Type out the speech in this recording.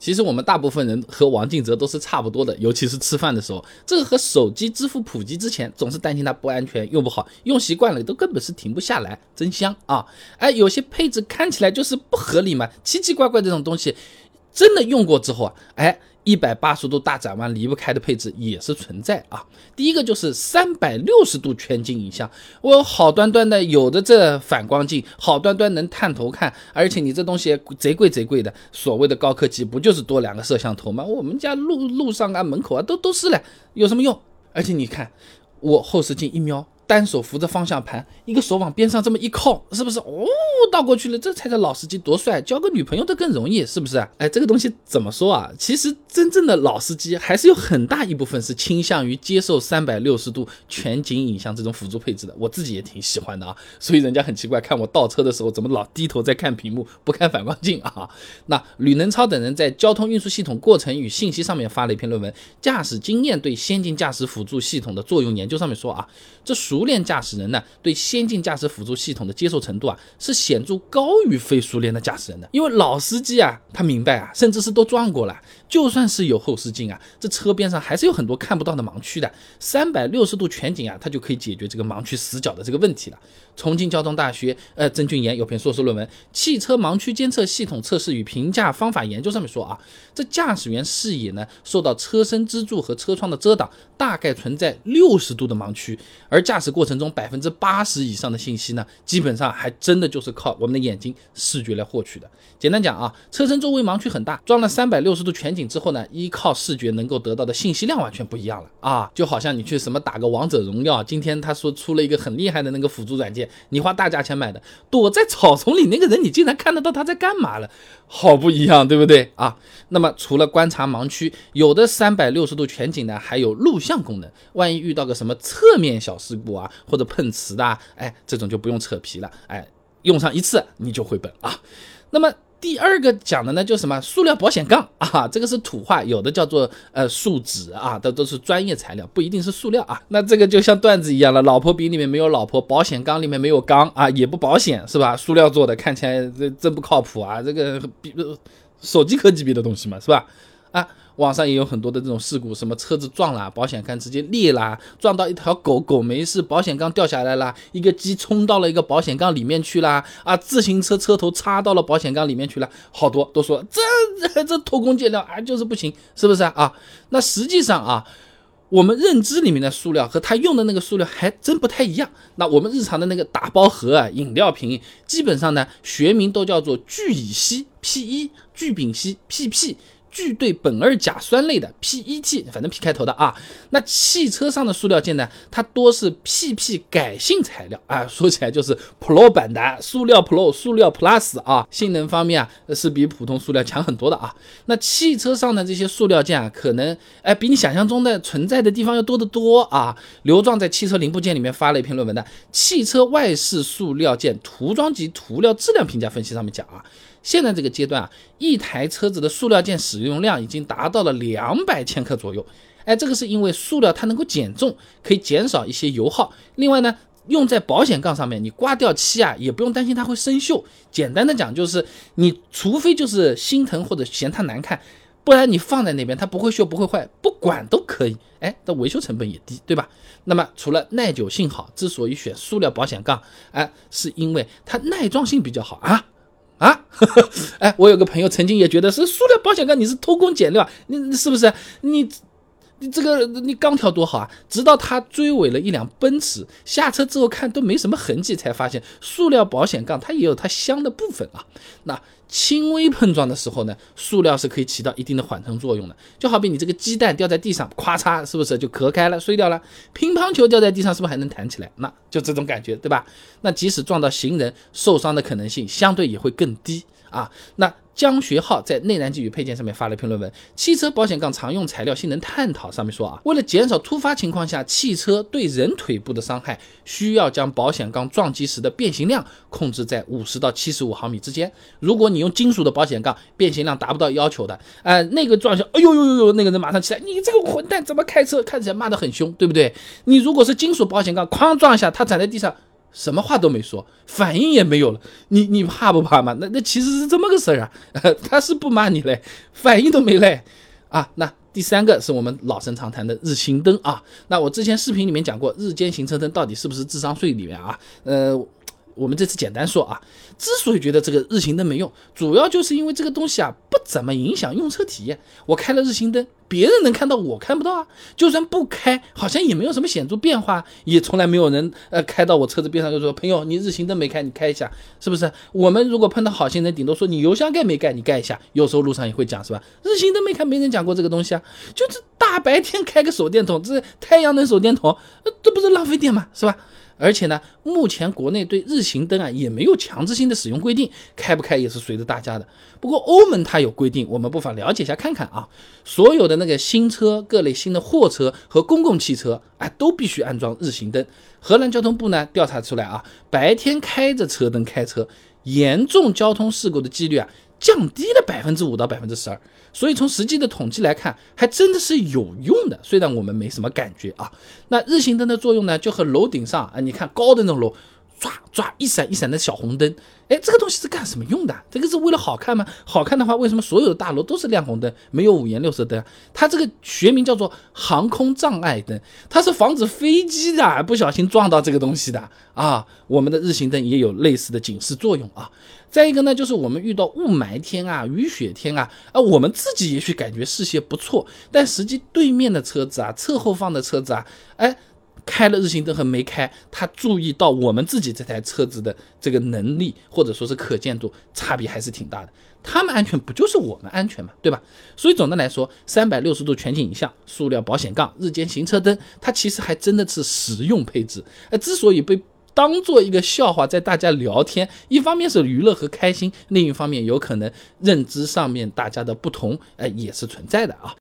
其实我们大部分人和王静哲都是差不多的，尤其是吃饭的时候，这个和手机支付普及之前，总是担心它不安全、用不好，用习惯了都根本是停不下来，真香啊！哎，有些配置看起来就是不合理嘛，奇奇怪怪这种东西，真的用过之后啊，哎。一百八十度大转弯离不开的配置也是存在啊。第一个就是三百六十度全景影像，我好端端的有的这反光镜，好端端能探头看，而且你这东西贼贵贼贵的，所谓的高科技不就是多两个摄像头吗？我们家路路上啊门口啊都都是嘞，有什么用？而且你看我后视镜一瞄。单手扶着方向盘，一个手往边上这么一靠，是不是？哦，倒过去了，这才叫老司机多帅，交个女朋友都更容易，是不是？哎，这个东西怎么说啊？其实真正的老司机还是有很大一部分是倾向于接受三百六十度全景影像这种辅助配置的。我自己也挺喜欢的啊，所以人家很奇怪，看我倒车的时候怎么老低头在看屏幕，不看反光镜啊？那吕能超等人在交通运输系统过程与信息上面发了一篇论文，《驾驶经验对先进驾驶辅助系统的作用研究》，上面说啊，这属。熟练驾驶人呢，对先进驾驶辅助系统的接受程度啊，是显著高于非熟练的驾驶人的。因为老司机啊，他明白啊，甚至是都撞过了，就算是有后视镜啊，这车边上还是有很多看不到的盲区的。三百六十度全景啊，它就可以解决这个盲区死角的这个问题了。重庆交通大学呃曾俊岩有篇硕士论文《汽车盲区监测系统测试与评价方法研究》上面说啊，这驾驶员视野呢受到车身支柱和车窗的遮挡，大概存在六十度的盲区，而驾驶过程中百分之八十以上的信息呢，基本上还真的就是靠我们的眼睛视觉来获取的。简单讲啊，车身周围盲区很大，装了三百六十度全景之后呢，依靠视觉能够得到的信息量完全不一样了啊！就好像你去什么打个王者荣耀，今天他说出了一个很厉害的那个辅助软件，你花大价钱买的，躲在草丛里那个人，你竟然看得到他在干嘛了，好不一样，对不对啊？那么除了观察盲区，有的三百六十度全景呢，还有录像功能，万一遇到个什么侧面小事故啊，或者碰瓷的，哎，这种就不用扯皮了，哎，用上一次你就会本啊。那么。第二个讲的呢，就什么塑料保险杠啊，这个是土话，有的叫做呃树脂啊，都都是专业材料，不一定是塑料啊。那这个就像段子一样了，老婆饼里面没有老婆，保险杠里面没有钢啊，也不保险是吧？塑料做的，看起来这真不靠谱啊，这个比手机壳级别的东西嘛，是吧？啊。网上也有很多的这种事故，什么车子撞了，保险杠直接裂了，撞到一条狗狗没事，保险杠掉下来了，一个鸡冲到了一个保险杠里面去了，啊，自行车车头插到了保险杠里面去了，好多都说这这偷工减料啊，就是不行，是不是啊？那实际上啊，我们认知里面的塑料和他用的那个塑料还真不太一样。那我们日常的那个打包盒啊，饮料瓶，基本上呢学名都叫做聚乙烯 （PE）、聚丙烯 （PP）。聚对苯二甲酸类的 PET，反正 P 开头的啊。那汽车上的塑料件呢，它多是 PP 改性材料啊，说起来就是 Pro 版的塑料 Pro、塑料 Plus 啊，性能方面啊是比普通塑料强很多的啊。那汽车上的这些塑料件啊，可能哎比你想象中的存在的地方要多得多啊。刘壮在汽车零部件里面发了一篇论文的《汽车外饰塑料件涂装及涂料质量评价分析》，上面讲啊。现在这个阶段啊，一台车子的塑料件使用量已经达到了两百千克左右。哎，这个是因为塑料它能够减重，可以减少一些油耗。另外呢，用在保险杠上面，你刮掉漆啊，也不用担心它会生锈。简单的讲就是，你除非就是心疼或者嫌它难看，不然你放在那边它不会锈不会坏，不管都可以。哎，它维修成本也低，对吧？那么除了耐久性好，之所以选塑料保险杠，哎，是因为它耐撞性比较好啊。啊，哎，我有个朋友曾经也觉得是塑料保险杠，你是偷工减料，你是不是？你你这个你钢条多好啊！直到他追尾了一辆奔驰，下车之后看都没什么痕迹，才发现塑料保险杠它也有它香的部分啊。那。轻微碰撞的时候呢，塑料是可以起到一定的缓冲作用的。就好比你这个鸡蛋掉在地上，咵嚓，是不是就壳开了、碎掉了？乒乓球掉在地上，是不是还能弹起来？那就这种感觉，对吧？那即使撞到行人，受伤的可能性相对也会更低啊。那。江学浩在内燃机与配件上面发了一篇论文《汽车保险杠常用材料性能探讨》，上面说啊，为了减少突发情况下汽车对人腿部的伤害，需要将保险杠撞击时的变形量控制在五十到七十五毫米之间。如果你用金属的保险杠，变形量达不到要求的，呃，那个撞下，哎呦呦呦呦，那个人马上起来，你这个混蛋怎么开车？看起来骂得很凶，对不对？你如果是金属保险杠，哐撞一下，他站在地上。什么话都没说，反应也没有了。你你怕不怕嘛？那那其实是这么个事儿啊。他是不骂你嘞，反应都没嘞啊。那第三个是我们老生常谈的日行灯啊。那我之前视频里面讲过，日间行车灯到底是不是智商税里面啊？呃。我们这次简单说啊，之所以觉得这个日行灯没用，主要就是因为这个东西啊不怎么影响用车体验。我开了日行灯，别人能看到，我看不到啊。就算不开，好像也没有什么显著变化，也从来没有人呃开到我车子边上就说：“朋友，你日行灯没开，你开一下，是不是？”我们如果碰到好心人，顶多说你油箱盖没盖，你盖一下。有时候路上也会讲，是吧？日行灯没开，没人讲过这个东西啊。就是大白天开个手电筒，这太阳能手电筒，这不是浪费电吗？是吧？而且呢，目前国内对日行灯啊也没有强制性的使用规定，开不开也是随着大家的。不过欧盟它有规定，我们不妨了解一下看看啊。所有的那个新车、各类新的货车和公共汽车，啊，都必须安装日行灯。荷兰交通部呢调查出来啊，白天开着车灯开车，严重交通事故的几率啊。降低了百分之五到百分之十二，所以从实际的统计来看，还真的是有用的。虽然我们没什么感觉啊，那日行灯的作用呢，就和楼顶上啊，你看高的那种楼。抓抓一闪一闪的小红灯，哎，这个东西是干什么用的？这个是为了好看吗？好看的话，为什么所有的大楼都是亮红灯，没有五颜六色灯？它这个学名叫做航空障碍灯，它是防止飞机的不小心撞到这个东西的啊。我们的日行灯也有类似的警示作用啊。再一个呢，就是我们遇到雾霾天啊、雨雪天啊，啊，我们自己也许感觉视线不错，但实际对面的车子啊、侧后方的车子啊，哎。开了日行灯和没开，他注意到我们自己这台车子的这个能力或者说是可见度差别还是挺大的。他们安全不就是我们安全嘛，对吧？所以总的来说，三百六十度全景影像、塑料保险杠、日间行车灯，它其实还真的是实用配置。呃，之所以被当做一个笑话在大家聊天，一方面是娱乐和开心，另一方面有可能认知上面大家的不同，哎，也是存在的啊。